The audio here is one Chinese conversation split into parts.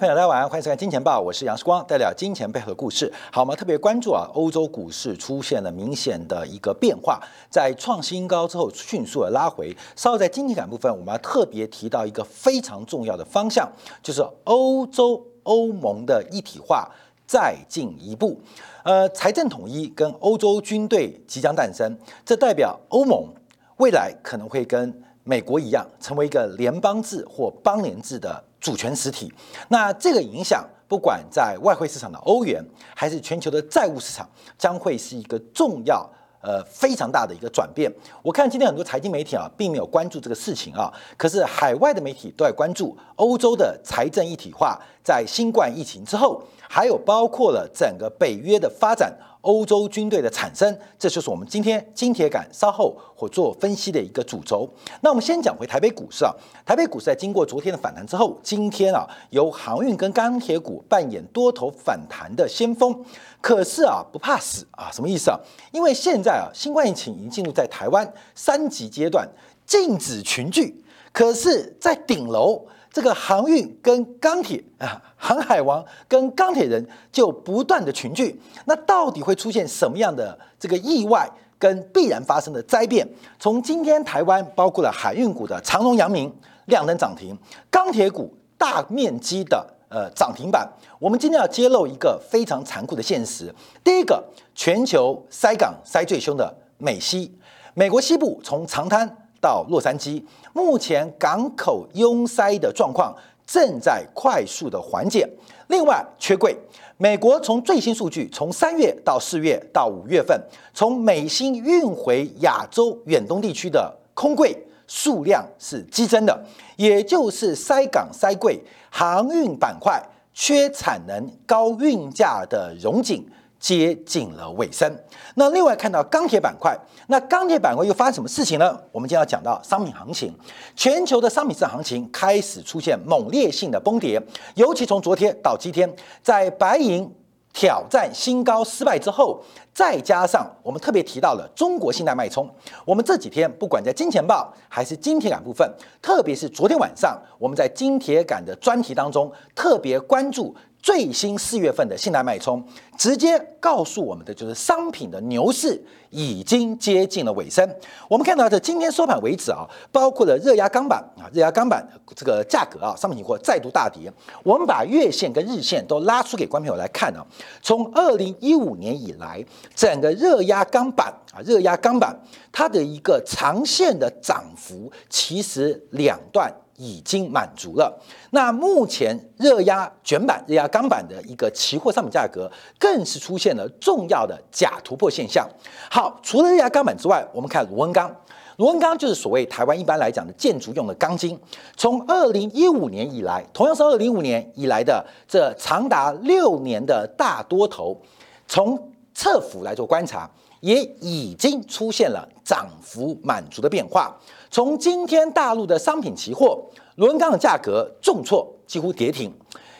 朋友，大家晚上，欢迎收看《金钱报》，我是杨世光，带来金钱背后的故事。好，我们特别关注啊，欧洲股市出现了明显的一个变化，在创新高之后迅速的拉回。稍后在经济感部分，我们要特别提到一个非常重要的方向，就是欧洲欧盟的一体化再进一步。呃，财政统一跟欧洲军队即将诞生，这代表欧盟未来可能会跟美国一样，成为一个联邦制或邦联制的。主权实体，那这个影响，不管在外汇市场的欧元，还是全球的债务市场，将会是一个重要、呃非常大的一个转变。我看今天很多财经媒体啊，并没有关注这个事情啊，可是海外的媒体都在关注欧洲的财政一体化，在新冠疫情之后，还有包括了整个北约的发展。欧洲军队的产生，这就是我们今天金铁杆稍后会做分析的一个主轴。那我们先讲回台北股市啊，台北股市在经过昨天的反弹之后，今天啊由航运跟钢铁股扮演多头反弹的先锋。可是啊不怕死啊，什么意思啊？因为现在啊新冠疫情已经进入在台湾三级阶段，禁止群聚，可是，在顶楼。这个航运跟钢铁啊，航海王跟钢铁人就不断的群聚，那到底会出现什么样的这个意外跟必然发生的灾变？从今天台湾包括了海运股的长荣、阳明亮灯涨停，钢铁股大面积的呃涨停板，我们今天要揭露一个非常残酷的现实。第一个，全球塞港塞最凶的美西，美国西部从长滩。到洛杉矶，目前港口拥塞的状况正在快速的缓解。另外，缺柜，美国从最新数据，从三月到四月到五月份，从美新运回亚洲远东地区的空柜数量是激增的，也就是塞港塞柜，航运板块缺产能、高运价的融景。接近了尾声。那另外看到钢铁板块，那钢铁板块又发生什么事情呢？我们今天要讲到商品行情，全球的商品市场行情开始出现猛烈性的崩跌，尤其从昨天到今天，在白银挑战新高失败之后，再加上我们特别提到了中国信贷脉冲，我们这几天不管在金钱报还是金铁杆部分，特别是昨天晚上我们在金铁杆的专题当中特别关注。最新四月份的信贷脉冲，直接告诉我们的就是商品的牛市已经接近了尾声。我们看到，这今天收盘为止啊，包括了热压钢板啊，热压钢板这个价格啊，商品期货再度大跌。我们把月线跟日线都拉出给观众朋友来看啊，从二零一五年以来，整个热压钢板啊，热压钢板它的一个长线的涨幅，其实两段。已经满足了。那目前热压卷板、热压钢板的一个期货商品价格，更是出现了重要的假突破现象。好，除了热压钢板之外，我们看螺纹钢。螺纹钢就是所谓台湾一般来讲的建筑用的钢筋。从二零一五年以来，同样是二零一五年以来的这长达六年的大多头，从侧幅来做观察。也已经出现了涨幅满足的变化。从今天大陆的商品期货螺纹钢的价格重挫，几乎跌停，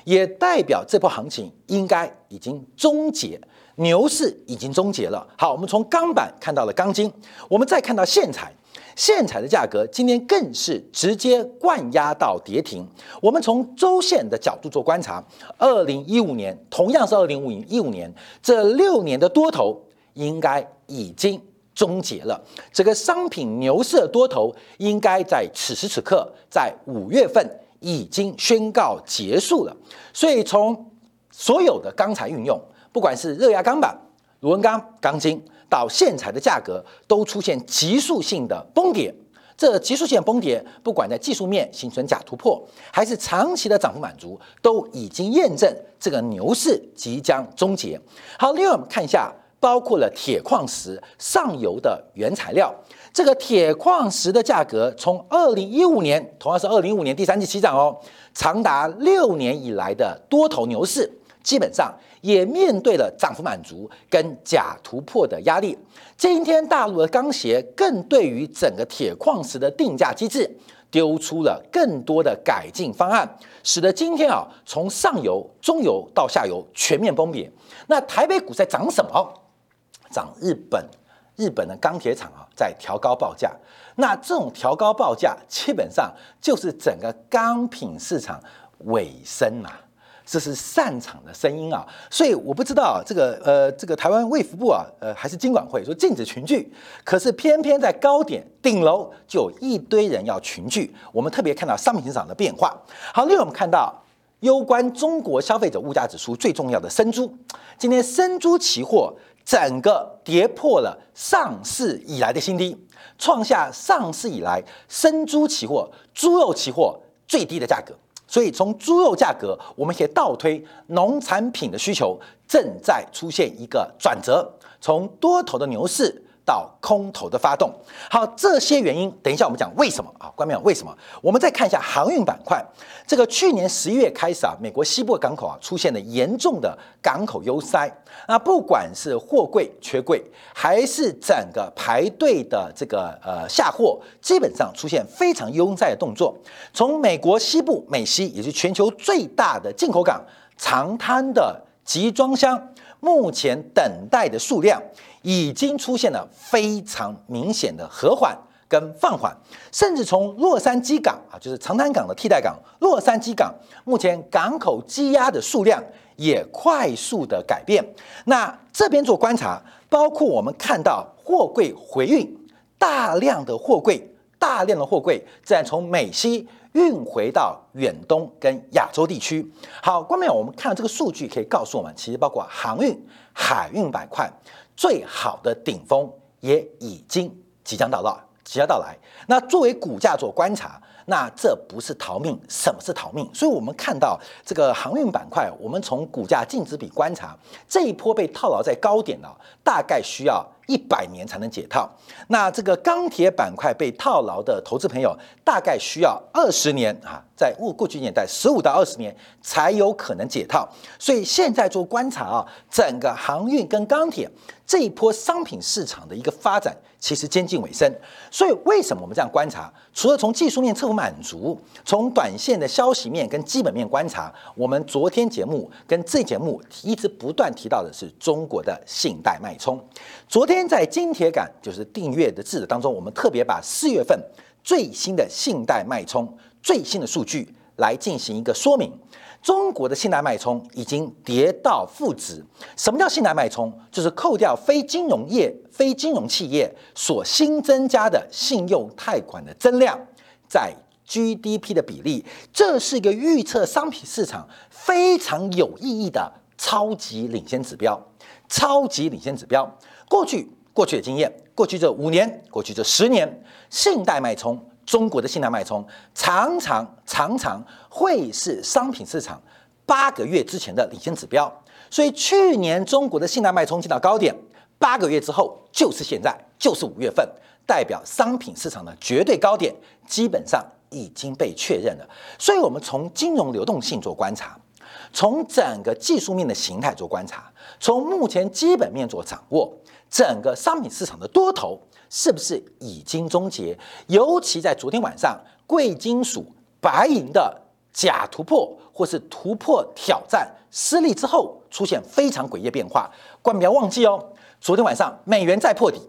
也代表这波行情应该已经终结，牛市已经终结了。好，我们从钢板看到了钢筋，我们再看到线材，线材的价格今天更是直接灌压到跌停。我们从周线的角度做观察，二零一五年同样是二零一五年这六年的多头。应该已经终结了，这个商品牛市的多头应该在此时此刻，在五月份已经宣告结束了。所以从所有的钢材运用，不管是热轧钢板、螺纹钢、钢筋到线材的价格，都出现急速性的崩跌。这急速性崩跌，不管在技术面形成假突破，还是长期的涨幅满足，都已经验证这个牛市即将终结。好，另外我们看一下。包括了铁矿石上游的原材料，这个铁矿石的价格从二零一五年，同样是二零一五年第三季起涨哦，长达六年以来的多头牛市，基本上也面对了涨幅满足跟假突破的压力。今天大陆的钢协更对于整个铁矿石的定价机制丢出了更多的改进方案，使得今天啊，从上游、中游到下游全面崩跌。那台北股在涨什么？涨日本，日本的钢铁厂啊，在调高报价。那这种调高报价，基本上就是整个钢品市场尾声嘛。这是擅长的声音啊，所以我不知道这个呃这个台湾卫福部啊呃还是经管会说禁止群聚，可是偏偏在高点顶楼就有一堆人要群聚，我们特别看到商品市场的变化。好，另外我们看到攸关中国消费者物价指数最重要的生猪，今天生猪期货整个跌破了上市以来的新低，创下上市以来生猪期货、猪肉期货最低的价格。所以从猪肉价格，我们可以倒推农产品的需求正在出现一个转折，从多头的牛市到空头的发动。好，这些原因，等一下我们讲为什么啊？关明为什么？我们再看一下航运板块。这个去年十一月开始啊，美国西部港口啊出现了严重的港口拥塞。那不管是货柜缺柜，还是整个排队的这个呃下货，基本上出现非常拥塞的动作。从美国西部美西，也是全球最大的进口港长滩的集装箱，目前等待的数量已经出现了非常明显的和缓。跟放缓，甚至从洛杉矶港啊，就是长滩港的替代港，洛杉矶港目前港口积压的数量也快速的改变。那这边做观察，包括我们看到货柜回运，大量的货柜，大量的货柜自然从美西运回到远东跟亚洲地区。好，关面我们看到这个数据可以告诉我们，其实包括航运、海运板块最好的顶峰也已经即将到了。即将到来。那作为股价做观察，那这不是逃命，什么是逃命？所以我们看到这个航运板块，我们从股价净值比观察，这一波被套牢在高点了，大概需要一百年才能解套。那这个钢铁板块被套牢的投资朋友，大概需要二十年啊，在物过去年代十五到二十年才有可能解套。所以现在做观察啊，整个航运跟钢铁这一波商品市场的一个发展。其实接近尾声，所以为什么我们这样观察？除了从技术面测不满足，从短线的消息面跟基本面观察，我们昨天节目跟这节目一直不断提到的是中国的信贷脉冲。昨天在金铁杆就是订阅的字当中，我们特别把四月份最新的信贷脉冲最新的数据来进行一个说明。中国的信贷脉冲已经跌到负值。什么叫信贷脉冲？就是扣掉非金融业、非金融企业所新增加的信用贷款的增量，在 GDP 的比例。这是一个预测商品市场非常有意义的超级领先指标。超级领先指标，过去过去的经验，过去这五年，过去这十年，信贷脉冲。中国的信贷脉冲常常常常会是商品市场八个月之前的领先指标，所以去年中国的信贷脉冲进到高点，八个月之后就是现在，就是五月份，代表商品市场的绝对高点基本上已经被确认了。所以，我们从金融流动性做观察，从整个技术面的形态做观察，从目前基本面做掌握，整个商品市场的多头。是不是已经终结？尤其在昨天晚上，贵金属、白银的假突破或是突破挑战失利之后，出现非常诡异的变化。关不要忘记哦，昨天晚上美元再破底，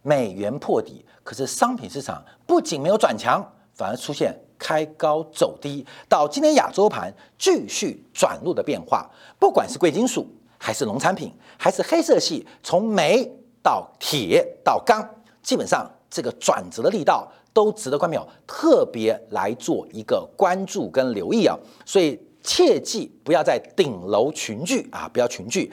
美元破底，可是商品市场不仅没有转强，反而出现开高走低。到今天亚洲盘继续转弱的变化，不管是贵金属，还是农产品，还是黑色系，从煤到铁到钢。基本上这个转折的力道都值得观众特别来做一个关注跟留意啊，所以切记不要在顶楼群聚啊，不要群聚。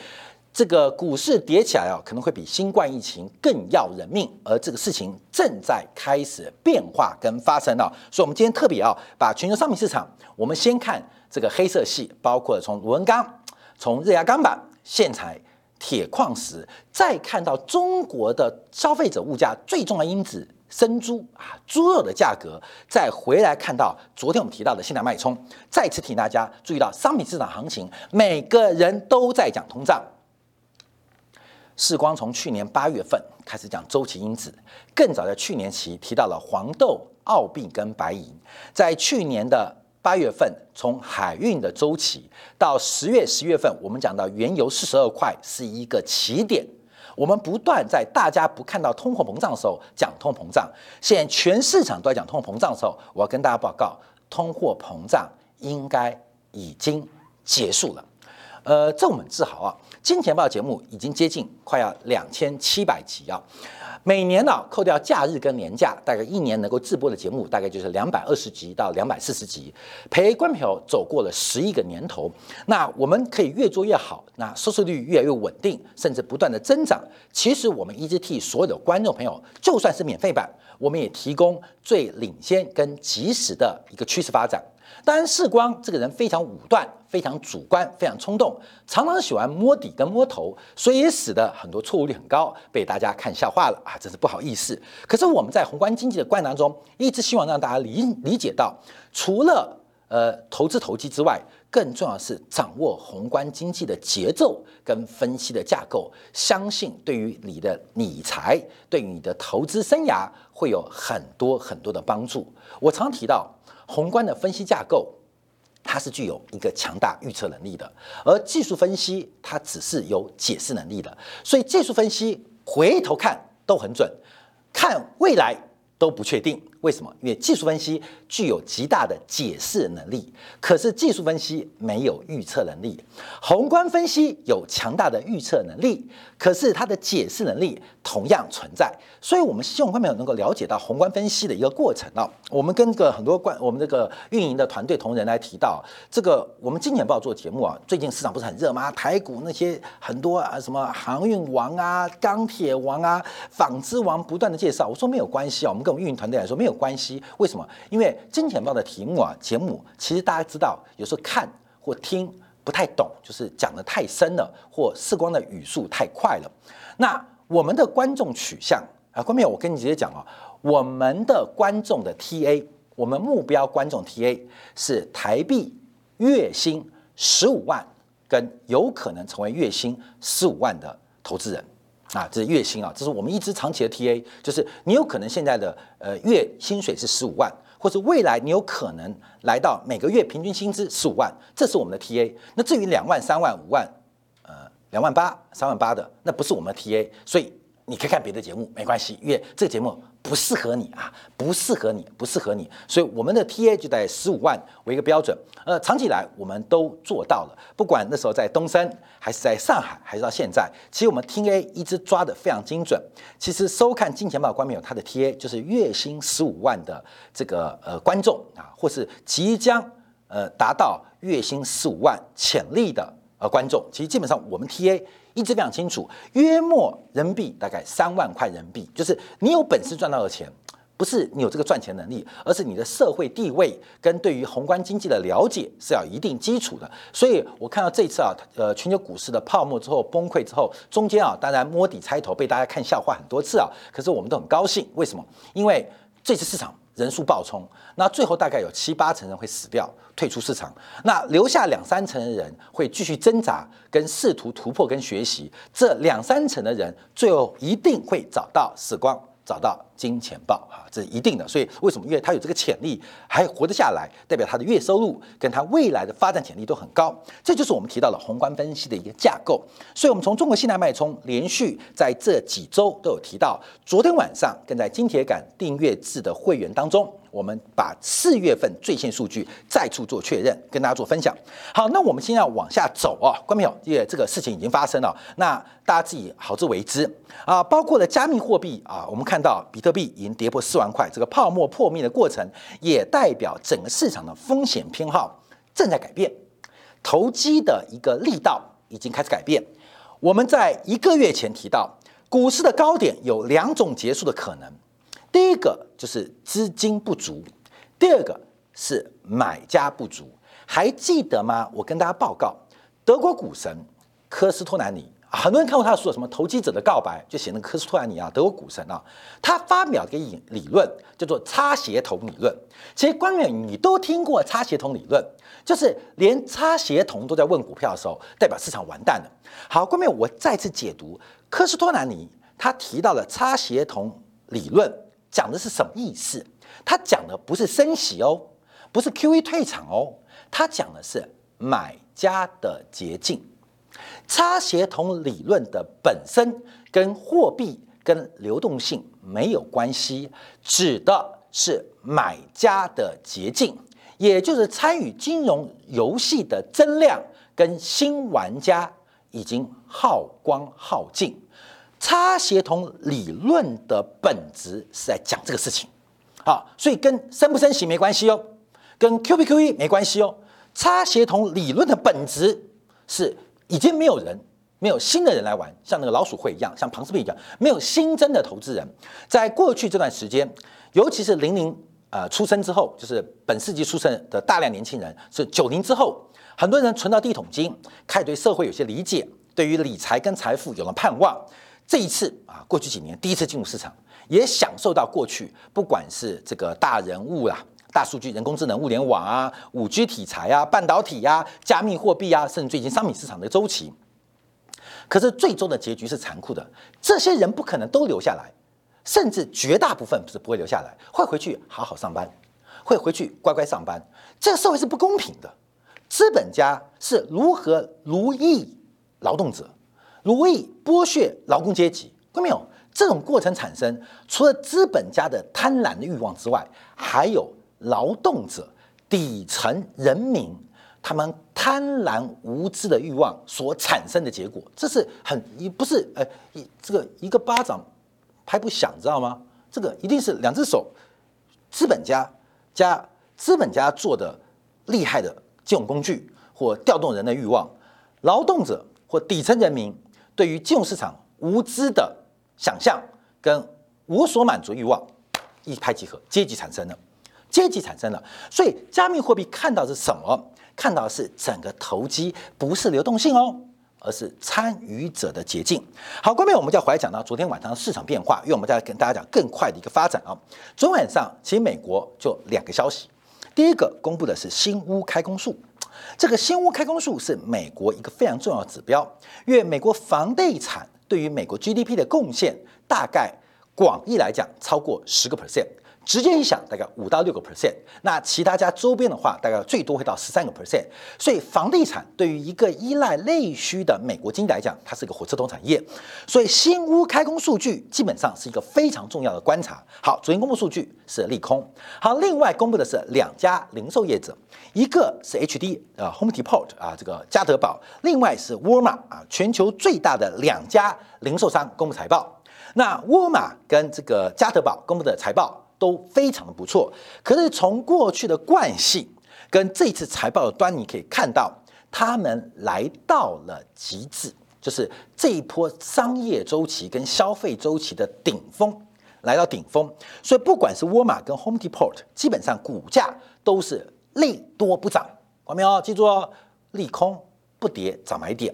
这个股市跌起来啊，可能会比新冠疫情更要人命，而这个事情正在开始变化跟发生啊。所以，我们今天特别啊，把全球商品市场，我们先看这个黑色系，包括从螺纹钢、从热轧钢板、线材。铁矿石，再看到中国的消费者物价最重要因子生猪啊，猪肉的价格，再回来看到昨天我们提到的信贷脉冲，再次提醒大家注意到商品市场行情，每个人都在讲通胀。世光从去年八月份开始讲周期因子，更早在去年起提到了黄豆、澳币跟白银，在去年的。八月份从海运的周期到十月、十月份，我们讲到原油四十二块是一个起点。我们不断在大家不看到通货膨胀的时候讲通货膨胀，现在全市场都在讲通货膨胀的时候，我要跟大家报告，通货膨胀应该已经结束了。呃，这我们自豪啊！金钱豹节目已经接近快要两千七百集啊。每年呢，扣掉假日跟年假，大概一年能够直播的节目，大概就是两百二十集到两百四十集，陪观众朋友走过了十一个年头。那我们可以越做越好，那收视率越来越稳定，甚至不断的增长。其实我们一直替所有的观众朋友，就算是免费版，我们也提供最领先跟及时的一个趋势发展。当然，世光这个人非常武断，非常主观，非常冲动，常常喜欢摸底跟摸头，所以也使得很多错误率很高，被大家看笑话了啊！真是不好意思。可是我们在宏观经济的观当中，一直希望让大家理理解到，除了呃投资投机之外，更重要的是掌握宏观经济的节奏跟分析的架构，相信对于你的理财，对于你的投资生涯会有很多很多的帮助。我常提到。宏观的分析架构，它是具有一个强大预测能力的，而技术分析它只是有解释能力的。所以技术分析回头看都很准，看未来都不确定。为什么？因为技术分析具有极大的解释能力，可是技术分析没有预测能力。宏观分析有强大的预测能力，可是它的解释能力同样存在。所以，我们希望观众朋友能够了解到宏观分析的一个过程啊。我们跟个很多关，我们这个运营的团队同仁来提到，这个我们金钱报做节目啊，最近市场不是很热吗？台股那些很多啊，什么航运王啊、钢铁王啊、纺织王不断的介绍，我说没有关系啊，我们跟我们运营团队来说没有。关系为什么？因为金钱豹的题目啊，节目其实大家知道，有时候看或听不太懂，就是讲的太深了，或视光的语速太快了。那我们的观众取向啊，观众，我跟你直接讲啊，我们的观众的 TA，我们目标观众 TA 是台币月薪十五万，跟有可能成为月薪十五万的投资人。啊，这是月薪啊，这是我们一直长期的 TA，就是你有可能现在的呃月薪水是十五万，或者未来你有可能来到每个月平均薪资十五万，这是我们的 TA。那至于两万、三万、五万，呃，两万八、三万八的，那不是我们的 TA，所以你可以看别的节目，没关系，因为这个节目。不适合你啊，不适合你，不适合你，所以我们的 TA 就在十五万为一个标准。呃，长期以来我们都做到了，不管那时候在东森，还是在上海，还是到现在，其实我们 TA 一直抓的非常精准。其实收看金钱豹观众有他的 TA 就是月薪十五万的这个呃观众啊，或是即将呃达到月薪十五万潜力的呃观众。其实基本上我们 TA。一直非常清楚，约莫人民币大概三万块人民币，就是你有本事赚到的钱，不是你有这个赚钱能力，而是你的社会地位跟对于宏观经济的了解是要一定基础的。所以我看到这次啊，呃，全球股市的泡沫之后崩溃之后，中间啊，当然摸底猜头被大家看笑话很多次啊，可是我们都很高兴，为什么？因为这次市场。人数爆冲，那最后大概有七八成人会死掉，退出市场，那留下两三成的人会继续挣扎，跟试图突破跟学习，这两三成的人最后一定会找到时光。找到金钱豹啊，这是一定的。所以为什么？因为它有这个潜力，还活得下来，代表它的月收入跟它未来的发展潜力都很高。这就是我们提到的宏观分析的一个架构。所以，我们从中国信贷脉冲连续在这几周都有提到。昨天晚上跟在金铁杆订阅制的会员当中。我们把四月份最新数据再次做确认，跟大家做分享。好，那我们现在往下走啊，观众朋友，因为这个事情已经发生了，那大家自己好自为之啊。包括了加密货币啊，我们看到比特币已经跌破四万块，这个泡沫破灭的过程，也代表整个市场的风险偏好正在改变，投机的一个力道已经开始改变。我们在一个月前提到，股市的高点有两种结束的可能。第一个就是资金不足，第二个是买家不足。还记得吗？我跟大家报告，德国股神科斯托兰尼，很多人看过他的书，什么《投机者的告白》，就写那个科斯托兰尼啊，德国股神啊，他发表了一个理论叫做擦鞋童理论。其实官员你都听过擦鞋童理论，就是连擦鞋童都在问股票的时候，代表市场完蛋了。好，官员我再次解读科斯托兰尼他提到了擦鞋童理论。讲的是什么意思？他讲的不是升息哦，不是 Q E 退场哦，他讲的是买家的捷径。差协同理论的本身跟货币跟流动性没有关系，指的是买家的捷径，也就是参与金融游戏的增量跟新玩家已经耗光耗尽。差协同理论的本质是在讲这个事情，好，所以跟升不升息没关系哦，跟 Q P Q E 没关系哦。差协同理论的本质是已经没有人，没有新的人来玩，像那个老鼠会一样，像庞氏骗一样，没有新增的投资人。在过去这段时间，尤其是零零呃出生之后，就是本世纪出生的大量年轻人，是九零之后，很多人存到第一桶金，开始对社会有些理解，对于理财跟财富有了盼望。这一次啊，过去几年第一次进入市场，也享受到过去不管是这个大人物啦、大数据、人工智能、物联网啊、五 G 题材啊、半导体呀、加密货币啊，甚至最近商品市场的周期。可是最终的结局是残酷的，这些人不可能都留下来，甚至绝大部分是不会留下来，会回去好好上班，会回去乖乖上班。这个社会是不公平的，资本家是如何奴役劳动者？如意剥削劳工阶级，看到没有？这种过程产生，除了资本家的贪婪的欲望之外，还有劳动者底层人民他们贪婪无知的欲望所产生的结果。这是很，一不是呃，一这个一个巴掌拍不响，知道吗？这个一定是两只手，资本家加资本家做的厉害的金融工具，或调动人的欲望，劳动者或底层人民。对于金融市场无知的想象跟无所满足欲望一拍即合，阶级产生了，阶级产生了。所以加密货币看到是什么？看到是整个投机不是流动性哦，而是参与者的捷径。好，关面我们就要回来讲到昨天晚上的市场变化，因为我们在跟大家讲更快的一个发展啊。昨天晚上其实美国就两个消息，第一个公布的是新屋开工数。这个新屋开工数是美国一个非常重要的指标，因为美国房地产对于美国 GDP 的贡献，大概广义来讲超过十个 percent。直接影响大概五到六个 percent，那其他家周边的话，大概最多会到十三个 percent。所以房地产对于一个依赖内需的美国经济来讲，它是一个火车头产业。所以新屋开工数据基本上是一个非常重要的观察。好，昨天公布数据是利空。好，另外公布的是两家零售业者，一个是 HD 啊 Home Depot 啊这个家得宝，另外是沃尔玛啊全球最大的两家零售商公布财报。那沃尔玛跟这个家得宝公布的财报。都非常的不错，可是从过去的惯性跟这次财报的端倪可以看到，他们来到了极致，就是这一波商业周期跟消费周期的顶峰来到顶峰，所以不管是沃尔玛跟 Home Depot，基本上股价都是利多不涨，看没有？记住哦，利空不跌找买点，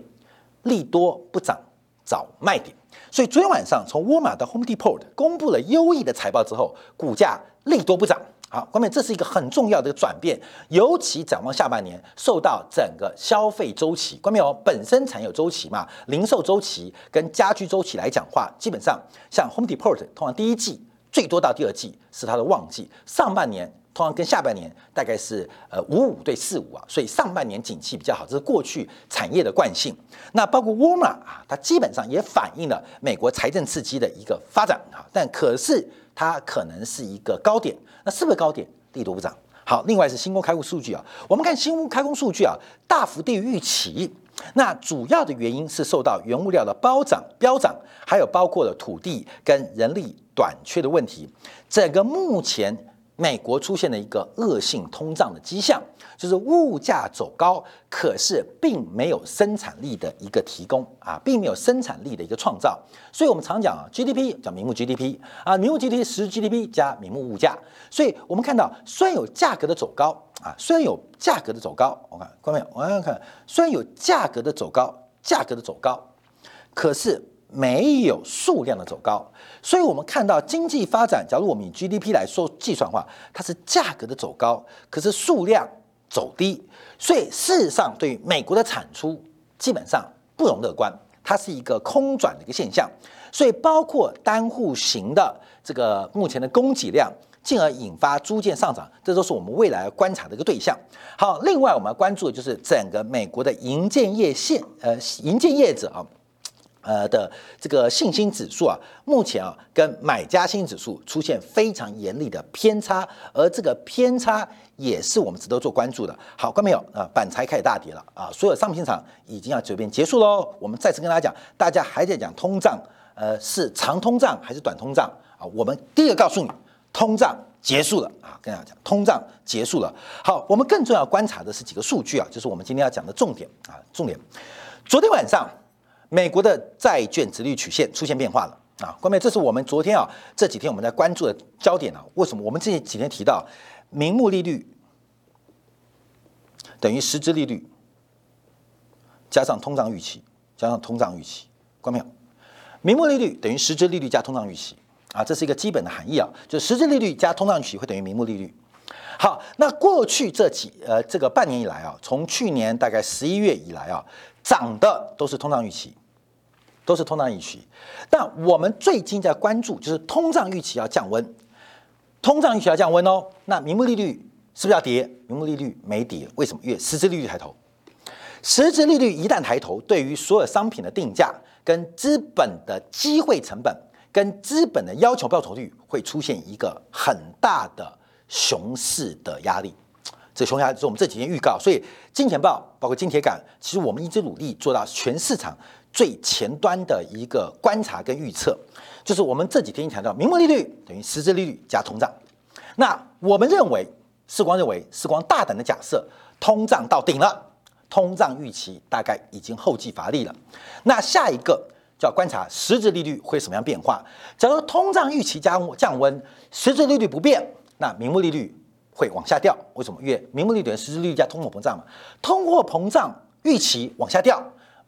利多不涨找卖点。所以昨天晚上，从沃尔玛到 Home Depot 公布了优异的财报之后，股价利多不涨。好，关键这是一个很重要的转变，尤其展望下半年，受到整个消费周期，关键哦，本身产业周期嘛，零售周期跟家居周期来讲话，基本上像 Home Depot 通常第一季最多到第二季是它的旺季，上半年。通常跟下半年大概是呃五五对四五啊，所以上半年景气比较好，这是过去产业的惯性。那包括沃尔玛啊，它基本上也反映了美国财政刺激的一个发展啊，但可是它可能是一个高点，那是不是高点？力度不涨。好，另外是新工开户数据啊，我们看新屋开工数据啊，大幅低于预期。那主要的原因是受到原物料的暴涨、飙涨，还有包括了土地跟人力短缺的问题。整个目前。美国出现了一个恶性通胀的迹象，就是物价走高，可是并没有生产力的一个提供啊，并没有生产力的一个创造。所以我们常讲啊，GDP 叫名目 GDP 啊，名目 GDP 实 GDP 加名目物价。所以我们看到，虽然有价格的走高啊，虽然有价格的走高，我看观众朋友，我看，虽然有价格的走高，价格的走高，可是。没有数量的走高，所以我们看到经济发展，假如我们以 GDP 来说计算的话，它是价格的走高，可是数量走低，所以事实上对于美国的产出基本上不容乐观，它是一个空转的一个现象，所以包括单户型的这个目前的供给量，进而引发租建上涨，这都是我们未来观察的一个对象。好，另外我们要关注的就是整个美国的营建业线，呃，营建业者啊。呃的这个信心指数啊，目前啊跟买家信心指数出现非常严厉的偏差，而这个偏差也是我们值得做关注的。好，观众朋友啊，板材开始大跌了啊，所有商品市场已经要这边结束喽。我们再次跟大家讲，大家还在讲通胀，呃，是长通胀还是短通胀啊？我们第一个告诉你，通胀结束了啊，跟大家讲，通胀结束了。好，我们更重要观察的是几个数据啊，就是我们今天要讲的重点啊，重点。昨天晚上。美国的债券直率曲线出现变化了啊，关妹，这是我们昨天啊这几天我们在关注的焦点啊。为什么我们这几天提到名目利率等于实质利率加上通胀预期加上通胀预期？关没有？名目利率等于实质利率加通胀预期啊，这是一个基本的含义啊，就实质利率加通胀预期会等于名目利率。好，那过去这几呃这个半年以来啊，从去年大概十一月以来啊，涨的都是通胀预期。都是通胀预期，但我们最近在关注就是通胀预期要降温，通胀预期要降温哦。那名目利率是不是要跌？名目利率没跌，为什么？因为实质利率抬头，实质利率一旦抬头，对于所有商品的定价、跟资本的机会成本、跟资本的要求报酬率会出现一个很大的熊市的压力。这熊压是我们这几天预告，所以金钱豹包括金铁杆，其实我们一直努力做到全市场。最前端的一个观察跟预测，就是我们这几天强调，名目利率等于实质利率加通胀。那我们认为，世光认为，世光大胆的假设，通胀到顶了，通胀预期大概已经后继乏力了。那下一个就要观察实质利率会什么样变化。假如通胀预期加降温，实质利率不变，那名目利率会往下掉。为什么？因为名目利率等于实质利率加通货膨胀嘛，通货膨胀预期往下掉。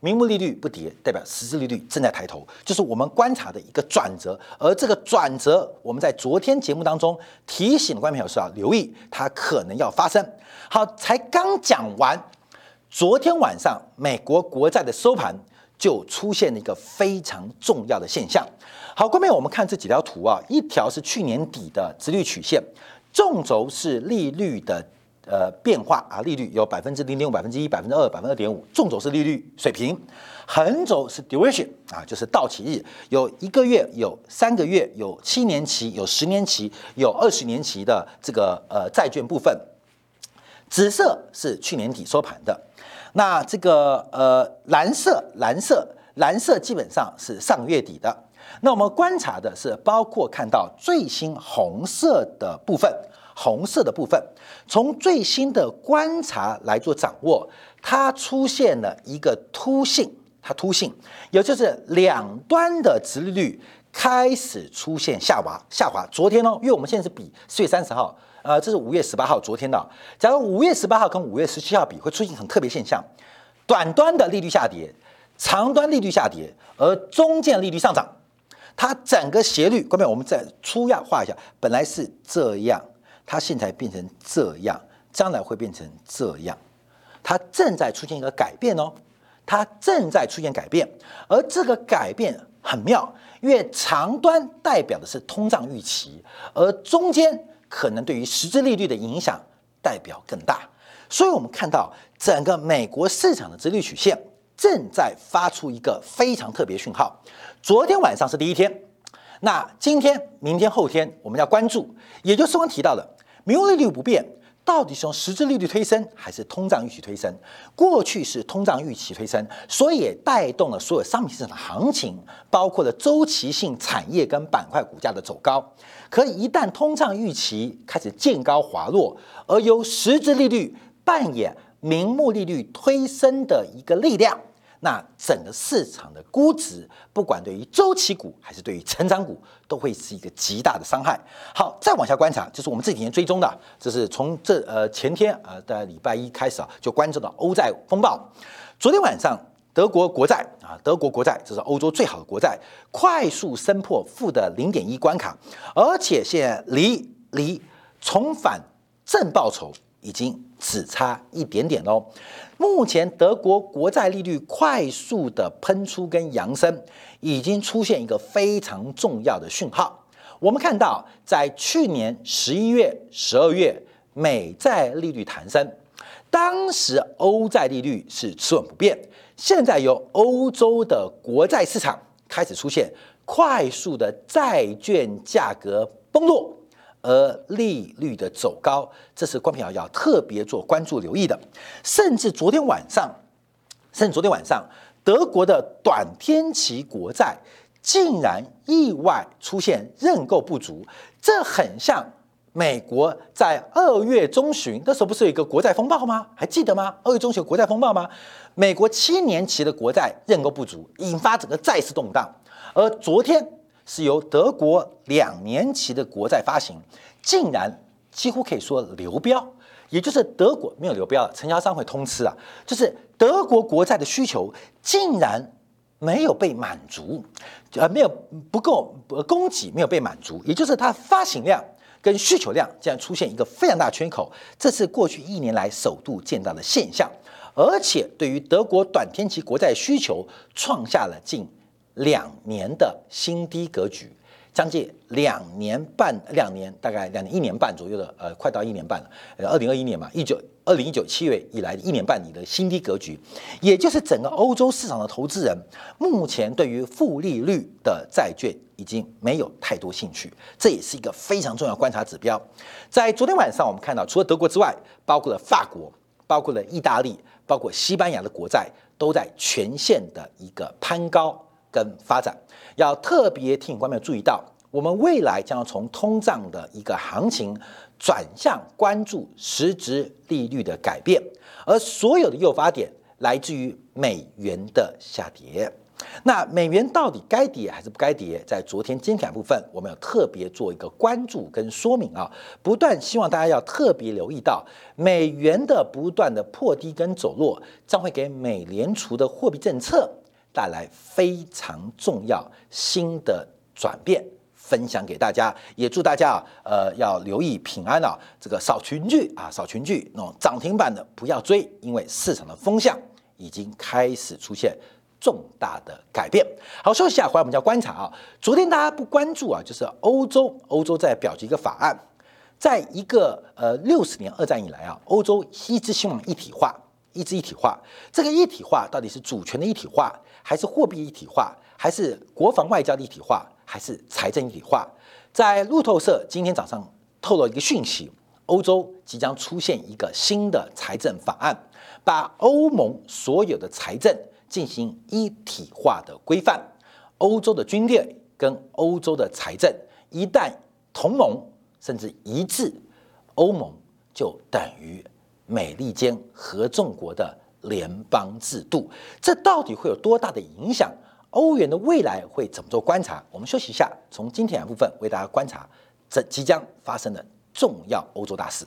名目利率不跌，代表实质利率正在抬头，就是我们观察的一个转折。而这个转折，我们在昨天节目当中提醒观众朋友是要留意，它可能要发生。好，才刚讲完，昨天晚上美国国债的收盘就出现了一个非常重要的现象。好，观众朋友，我们看这几条图啊，一条是去年底的直率曲线，纵轴是利率的。呃，变化啊，利率有百分之零点五、百分之一、百分之二、百分之二点五，纵轴是利率水平，横轴是 duration 啊，就是到期日，有一个月、有三个月、有七年期、有十年期、有二十年期的这个呃债券部分。紫色是去年底收盘的，那这个呃蓝色、蓝色、蓝色基本上是上月底的。那我们观察的是，包括看到最新红色的部分。红色的部分，从最新的观察来做掌握，它出现了一个凸性，它凸性，也就是两端的直利率开始出现下滑，下滑。昨天呢，因为我们现在是比四月三十号，呃，这是五月十八号，昨天的。假如五月十八号跟五月十七号比，会出现很特别现象，短端的利率下跌，长端利率下跌，而中间利率上涨，它整个斜率，各位，我们再粗亚化一下，本来是这样。它现在变成这样，将来会变成这样，它正在出现一个改变哦，它正在出现改变，而这个改变很妙，因为长端代表的是通胀预期，而中间可能对于实质利率的影响代表更大，所以我们看到整个美国市场的直率曲线正在发出一个非常特别讯号。昨天晚上是第一天，那今天、明天、后天我们要关注，也就是刚提到的。名目利率不变，到底是用实质利率推升，还是通胀预期推升？过去是通胀预期推升，所以也带动了所有商品市场的行情，包括了周期性产业跟板块股价的走高。可一旦通胀预期开始见高滑落，而由实质利率扮演名目利率推升的一个力量。那整个市场的估值，不管对于周期股还是对于成长股，都会是一个极大的伤害。好，再往下观察，就是我们这几天追踪的，这是从这呃前天呃的礼拜一开始啊，就关注到欧债风暴。昨天晚上，德国国债啊，德国国债这是欧洲最好的国债，快速升破负的零点一关卡，而且现离离重返正报酬已经只差一点点喽。目前德国国债利率快速的喷出跟扬升，已经出现一个非常重要的讯号。我们看到，在去年十一月、十二月，美债利率弹升，当时欧债利率是持稳不变。现在由欧洲的国债市场开始出现快速的债券价格崩落，而利率的走高，这是关平要要特别做关注留意的。甚至昨天晚上，甚至昨天晚上，德国的短天期国债竟然意外出现认购不足，这很像。美国在二月中旬那时候不是有一个国债风暴吗？还记得吗？二月中旬国债风暴吗？美国七年期的国债认购不足，引发整个债市动荡。而昨天是由德国两年期的国债发行，竟然几乎可以说流标，也就是德国没有流标了，承销商会通吃啊，就是德国国债的需求竟然没有被满足，呃，没有不够供给没有被满足，也就是它发行量。跟需求量竟然出现一个非常大的缺口，这是过去一年来首度见到的现象，而且对于德国短天期国债需求创下了近两年的新低格局。将近两年半，两年大概两年一年半左右的，呃，快到一年半了。呃，二零二一年嘛，一九二零一九七月以来的一年半里的新低格局，也就是整个欧洲市场的投资人目前对于负利率的债券已经没有太多兴趣，这也是一个非常重要观察指标。在昨天晚上，我们看到除了德国之外，包括了法国、包括了意大利、包括西班牙的国债都在全线的一个攀高。跟发展，要特别提醒观众注意到，我们未来将要从通胀的一个行情转向关注实质利率的改变，而所有的诱发点来自于美元的下跌。那美元到底该跌还是不该跌？在昨天金感部分，我们要特别做一个关注跟说明啊，不断希望大家要特别留意到美元的不断的破低跟走弱，将会给美联储的货币政策。带来非常重要新的转变，分享给大家，也祝大家啊，呃，要留意平安啊，这个扫群聚啊，扫群聚那种涨停板的不要追，因为市场的风向已经开始出现重大的改变。好，休息下，回来我们要观察啊，昨天大家不关注啊，就是欧洲，欧洲在表决一个法案，在一个呃六十年二战以来啊，欧洲一直希望一体化。一直一体化，这个一体化到底是主权的一体化，还是货币一体化，还是国防外交的一体化，还是财政一体化？在路透社今天早上透露一个讯息，欧洲即将出现一个新的财政法案，把欧盟所有的财政进行一体化的规范。欧洲的军队跟欧洲的财政一旦同盟甚至一致，欧盟就等于。美利坚合众国的联邦制度，这到底会有多大的影响？欧元的未来会怎么做观察？我们休息一下，从今天部分为大家观察这即将发生的重要欧洲大事。